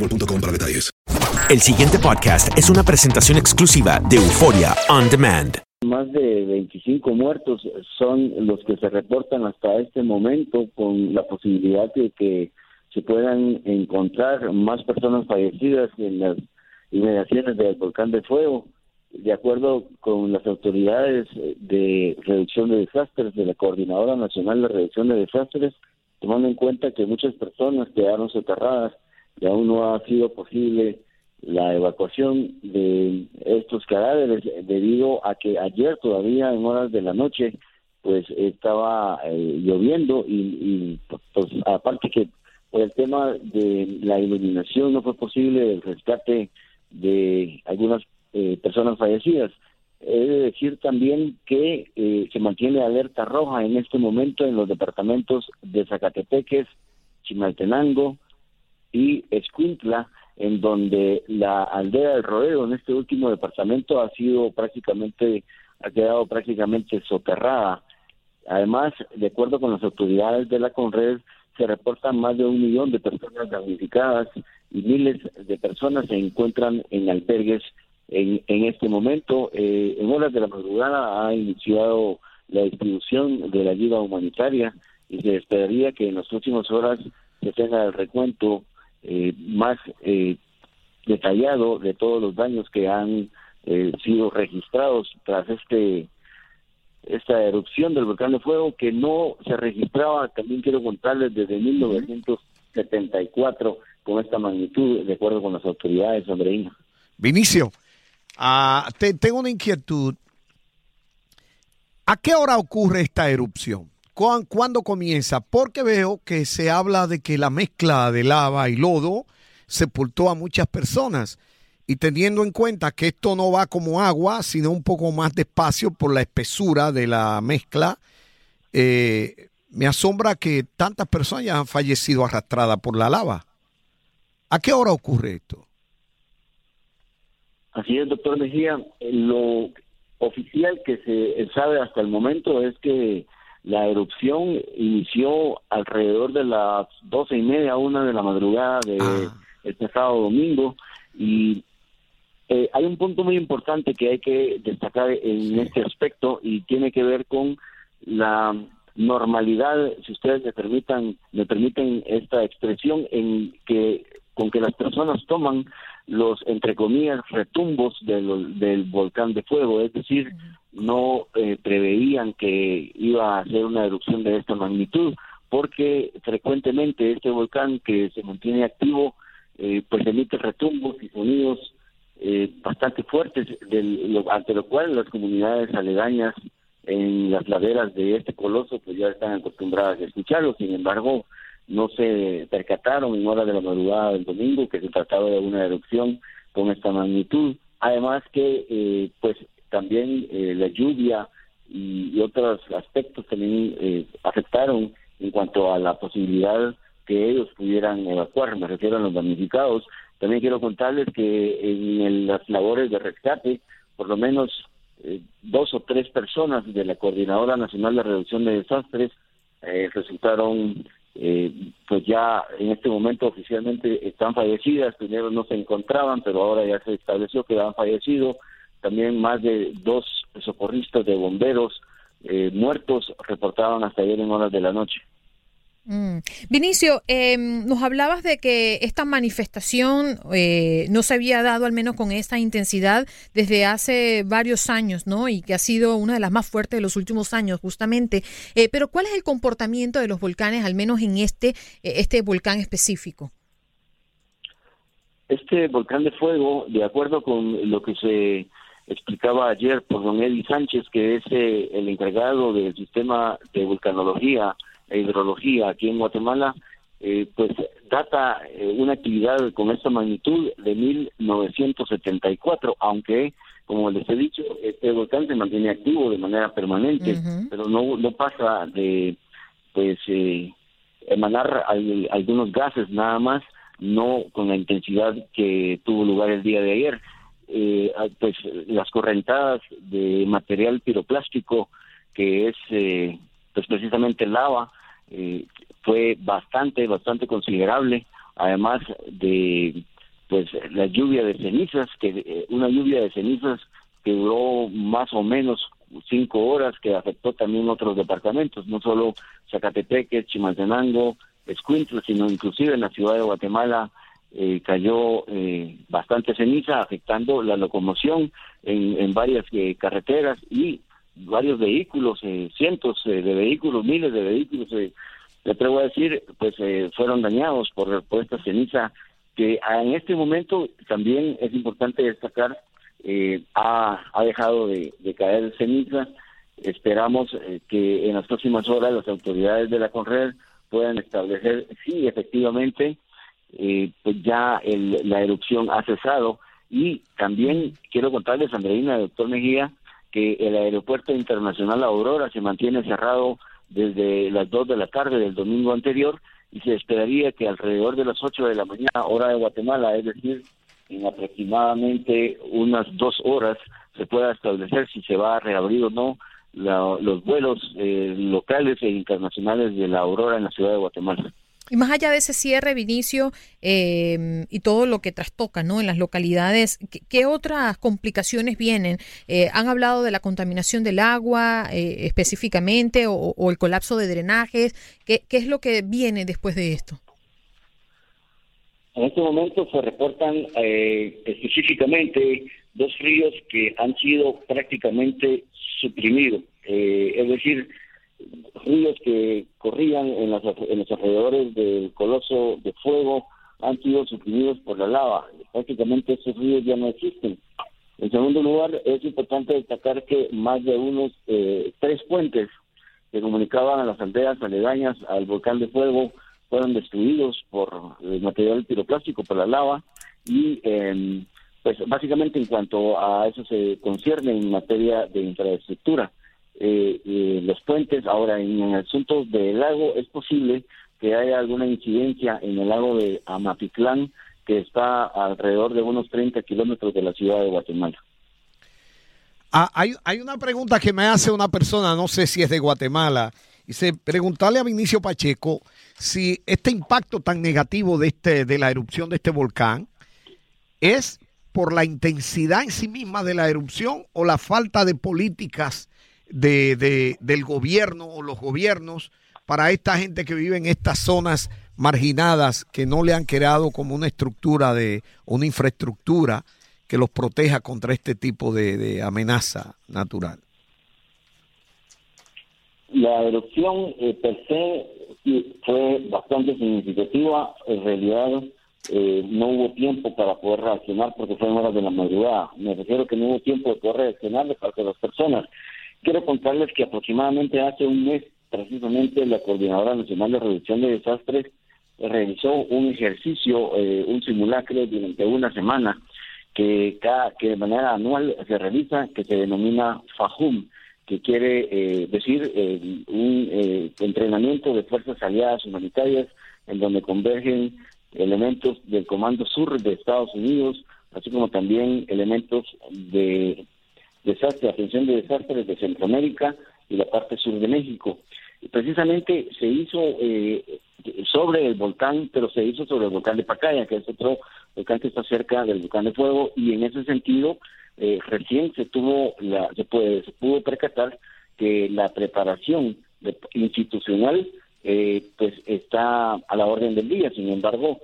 boostmobile.com para detalles. El siguiente podcast es una presentación exclusiva de Euforia On Demand. Más de 25 muertos son los que se reportan hasta este momento con la posibilidad de que se puedan encontrar más personas fallecidas en las inmediaciones del volcán de fuego. De acuerdo con las autoridades de reducción de desastres de la Coordinadora Nacional de Reducción de Desastres, tomando en cuenta que muchas personas quedaron soterradas y aún no ha sido posible la evacuación de estos cadáveres debido a que ayer todavía en horas de la noche pues estaba eh, lloviendo y, y, pues aparte que por el tema de la iluminación no fue posible el rescate de algunas eh, personas fallecidas. He de decir también que eh, se mantiene alerta roja en este momento en los departamentos de Zacatepeques, Chimaltenango, y Escuintla, en donde la aldea del Rodeo, en este último departamento, ha sido prácticamente, ha quedado prácticamente soterrada. Además, de acuerdo con las autoridades de la Conred, se reportan más de un millón de personas damnificadas y miles de personas se encuentran en albergues en, en este momento. Eh, en horas de la madrugada ha iniciado la distribución de la ayuda humanitaria y se esperaría que en las próximas horas se tenga el recuento eh, más eh, detallado de todos los daños que han eh, sido registrados tras este esta erupción del volcán de fuego que no se registraba, también quiero contarles, desde 1974 con esta magnitud, de acuerdo con las autoridades andreínas. Vinicio, ah, te, tengo una inquietud. ¿A qué hora ocurre esta erupción? ¿Cuán- ¿Cuándo comienza? Porque veo que se habla de que la mezcla de lava y lodo sepultó a muchas personas. Y teniendo en cuenta que esto no va como agua, sino un poco más despacio por la espesura de la mezcla, eh, me asombra que tantas personas ya han fallecido arrastradas por la lava. ¿A qué hora ocurre esto? Así es, doctor Lo oficial que se sabe hasta el momento es que la erupción inició alrededor de las doce y media, una de la madrugada de este sábado domingo. Y eh, hay un punto muy importante que hay que destacar en este aspecto y tiene que ver con la normalidad, si ustedes me permitan, me permiten esta expresión, en que con que las personas toman los entre comillas retumbos del, del volcán de fuego, es decir, no eh, preveían que iba a ser una erupción de esta magnitud, porque frecuentemente este volcán que se mantiene activo eh, pues emite retumbos y sonidos eh, bastante fuertes del, ante lo cual las comunidades aledañas en las laderas de este coloso pues ya están acostumbradas a escucharlo. Sin embargo no se percataron en hora de la madrugada del domingo que se trataba de una erupción con esta magnitud además que eh, pues también eh, la lluvia y, otros aspectos también eh, afectaron en cuanto a la posibilidad que ellos pudieran evacuar, me refiero a los damnificados. También quiero contarles que en las labores de rescate, por lo menos eh, dos o tres personas de la Coordinadora Nacional de Reducción de Desastres resultaron pues ya en este momento oficialmente están fallecidas, primero no se encontraban, pero ahora ya se estableció que han fallecido, también más de dos socorristas de bomberos eh, muertos reportaban hasta ayer en horas de la noche. Mm. Vinicio, em, nos hablabas de que esta manifestación eh, no se había dado al menos con esta intensidad desde hace varios años, ¿no? Y que ha sido una de las más fuertes de los últimos años, justamente. Eh, pero ¿cuál es el comportamiento de los volcanes, al menos en este, este volcán específico? Este volcán de fuego, de acuerdo con lo que se explicaba ayer por don Eddie Sánchez, que es eh, el encargado del sistema de vulcanología hidrología aquí en Guatemala, eh, pues data eh, una actividad con esta magnitud de 1974, aunque, como les he dicho, este volcán se mantiene activo de manera permanente, pero no, no pasa de, pues, emanar algunos gases nada más, no con la intensidad que tuvo lugar el día de ayer. Eh, pues las correntadas de material piroplástico que es eh, pues precisamente lava eh, fue bastante bastante considerable además de pues la lluvia de cenizas que eh, una lluvia de cenizas que duró más o menos cinco horas que afectó también otros departamentos no solo Zacatepeque Chimaltenango Escuintla sino inclusive en la ciudad de Guatemala eh, cayó eh, bastante ceniza afectando la locomoción en, varias eh, carreteras y varios vehículos, cientos de vehículos, miles de vehículos, le atrevo a decir, pues fueron dañados por, esta ceniza que en este momento también es importante destacar ha, ha dejado de, caer ceniza. Esperamos que en las próximas horas las autoridades de la Conred puedan establecer si efectivamente eh, pues ya la erupción ha cesado. Y también quiero contarles, Andreina, doctor Mejía, que el aeropuerto internacional Aurora se mantiene cerrado desde las 2 de la tarde del domingo anterior y se esperaría que alrededor de las 8 de la mañana, hora de Guatemala, es decir, en aproximadamente unas dos horas, se pueda establecer si se va a reabrir o no los vuelos eh, locales e internacionales de la Aurora en la ciudad de Guatemala. Y más allá de ese cierre, Vinicio, em, y todo lo que trastoca ¿no? en las localidades, ¿qué, otras complicaciones vienen? Eh, ¿Han hablado de la contaminación del agua eh, específicamente o, el colapso de drenajes? ¿Qué, ¿Qué es lo que viene después de esto? En este momento se reportan eh, específicamente dos ríos que han sido prácticamente suprimidos. es decir, ríos que corrían en, los alrededores del coloso de fuego han sido suprimidos por la lava. Prácticamente esos ríos ya no existen. En segundo lugar, es importante destacar que más de unos eh, tres puentes que comunicaban a las aldeas aledañas al volcán de fuego fueron destruidos por el material piroplástico, por la lava, y em, pues básicamente en cuanto a eso se concierne en materia de infraestructura eh, los puentes. Ahora, en el asunto del lago, es posible que haya alguna incidencia en el lago de Amatitlán, que está alrededor de unos 30 kilómetros de la ciudad de Guatemala. Ah, hay, hay una pregunta que me hace una persona, no sé si es de Guatemala, dice, preguntarle a Vinicio Pacheco si este impacto tan negativo de, este, de la erupción de este volcán es por la intensidad en sí misma de la erupción o la falta de políticas de, de, del gobierno o los gobiernos para esta gente que vive en estas zonas marginadas que no le han creado como una estructura de una infraestructura que los proteja contra este tipo de, amenaza natural. La erupción eh, per se fue bastante significativa. En realidad, eh, no hubo tiempo para poder reaccionar porque fue en horas de la madrugada. Me refiero que no hubo tiempo de poder reaccionar de parte de las personas. Quiero contarles que aproximadamente hace un mes, precisamente, la Coordinadora Nacional de Reducción de Desastres realizó un ejercicio, eh, un simulacro durante una semana que, cada, que de manera anual se realiza, que se denomina FAJUM, que quiere eh, decir eh, un entrenamiento de fuerzas aliadas humanitarias en donde convergen elementos del Comando Sur de Estados Unidos, así como también elementos de desastre, atención de desastres de Centroamérica y la parte sur de México. Precisamente se hizo eh, sobre el volcán, pero se hizo sobre el volcán de Pacaya, que es otro volcán que está cerca del volcán de Fuego, y en ese sentido eh, recién se tuvo la, se puede se pudo percatar que la preparación de- institucional eh, pues está a la orden del día sin embargo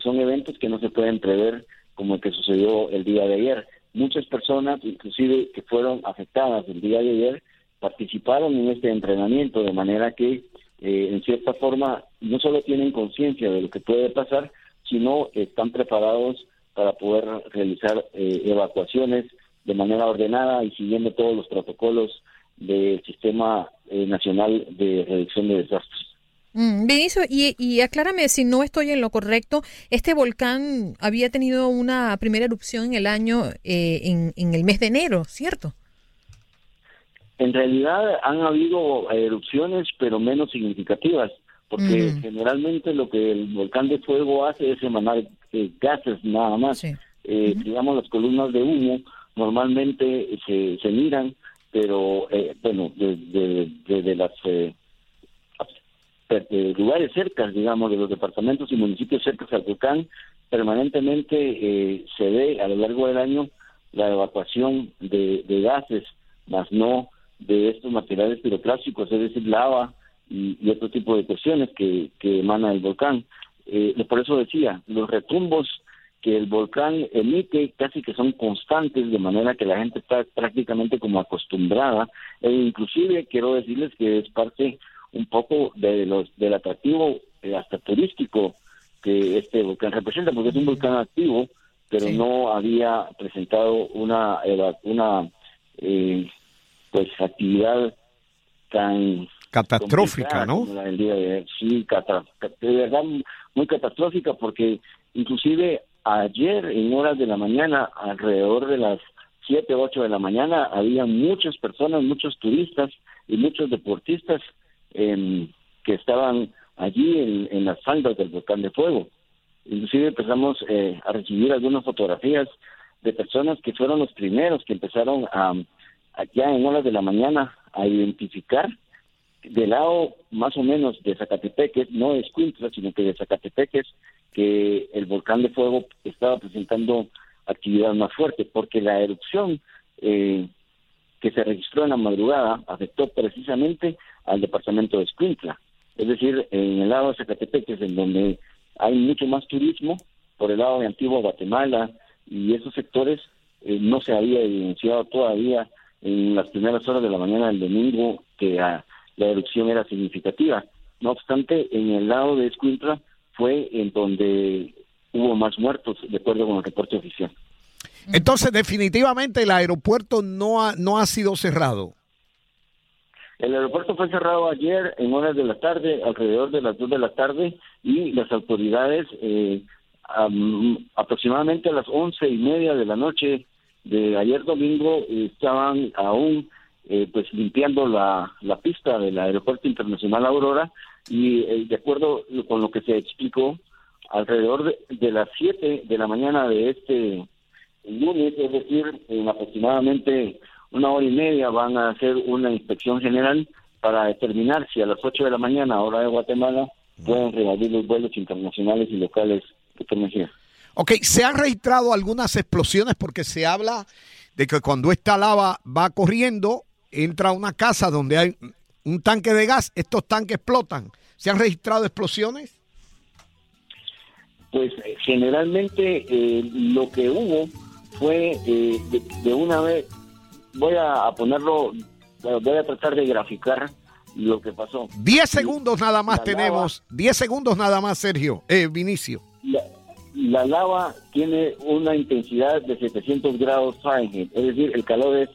son eventos que no se pueden prever como el que sucedió el día de ayer muchas personas inclusive que fueron afectadas el día de ayer participaron en este entrenamiento de manera que eh, en cierta forma no solo tienen conciencia de lo que puede pasar sino están preparados para poder realizar eh, evacuaciones de manera ordenada y siguiendo todos los protocolos del Sistema eh, Nacional de Reducción de Desastres. Mm, Benicio, y, y aclárame si no estoy en lo correcto, este volcán había tenido una primera erupción en el año, eh, en, en el mes de enero, ¿cierto? En realidad han habido erupciones, pero menos significativas, porque Mm. generalmente lo que el volcán de fuego hace es emanar eh, gases nada más. Eh, Digamos, las columnas de humo normalmente se, se miran, pero eh, bueno, desde de, de las eh, de- de lugares cercas, digamos, de los departamentos y municipios cercanos al volcán, permanentemente eh, se ve a lo largo del año la evacuación de, gases, más no de estos materiales piroclásticos, es decir, lava y, y otro tipo de cuestiones que, que emana el volcán. Eh, por eso decía, los retumbos que el volcán emite casi que son constantes, de manera que la gente está prácticamente como acostumbrada, e inclusive quiero decirles que es parte un poco de los del atractivo eh, hasta turístico que este volcán representa, porque es un volcán activo, pero no había presentado una una eh, pues actividad tan Catastrófica, ¿no? como la del día de. Sí, cata- de verdad muy catastrófica porque inclusive ayer en horas de la mañana, alrededor de las 7, 8 de la mañana, había muchas personas, muchos turistas y muchos deportistas em, que estaban allí en, en las faldas del volcán de fuego. Inclusive empezamos eh, a recibir algunas fotografías de personas que fueron los primeros que empezaron a, allá en horas de la mañana a identificar del lado más o menos de Zacatepeques, no de Escuintla, sino que de Zacatepeques, que el volcán de fuego estaba presentando actividad más fuerte, porque la erupción eh, que se registró en la madrugada afectó precisamente al departamento de Escuintla. Es decir, en el lado de Zacatepeques, en donde hay mucho más turismo, por el lado de Antigua Guatemala y esos sectores, eh, no se había evidenciado todavía en las primeras horas de la mañana del domingo que ah, la erupción era significativa. No obstante, en el lado de Escuintla fue en donde hubo más muertos, de acuerdo con el reporte oficial. Entonces, definitivamente el aeropuerto no ha, no ha sido cerrado. El aeropuerto fue cerrado ayer en horas de la tarde, alrededor de las 2 de la tarde, y las autoridades eh, am- aproximadamente a las once y media de la noche de ayer domingo eh, estaban aún eh, pues limpiando la, la pista del aeropuerto internacional Aurora y eh, de acuerdo con lo que se explicó alrededor de, de las 7 de la mañana de este lunes, es decir, en aproximadamente una hora y media van a hacer una inspección general para determinar si a las 8 de la mañana, hora de Guatemala, pueden reabrir los vuelos internacionales y locales que tú mencionas. Ok, se han registrado algunas explosiones porque se habla de que cuando esta lava va corriendo, entra a una casa donde hay un tanque de gas, estos tanques explotan. ¿Se han registrado explosiones? Pues eh, generalmente eh, lo que hubo fue eh, de, de una vez, voy a, a ponerlo, bueno, voy a tratar de graficar lo que pasó. 10 segundos nada más La tenemos. 10 segundos nada más, Sergio. Eh, Vinicio. La, la lava tiene una intensidad de 700 grados Fahrenheit, es decir, el calor es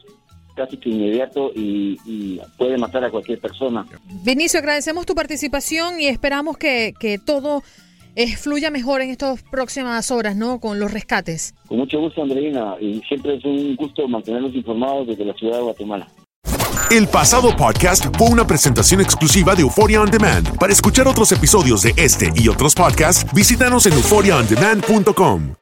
casi que inmediato y, y puede matar a cualquier persona. Vinicio, agradecemos tu participación y esperamos que, que todo eh, fluya mejor en estas próximas horas, ¿no? Con los rescates. Con mucho gusto, Andreina, y siempre es un gusto mantenernos informados desde la ciudad de Guatemala. El pasado podcast fue una presentación exclusiva de Euphoria On Demand. Para escuchar otros episodios de este y otros podcasts, visítanos en euphoriaondemand.com.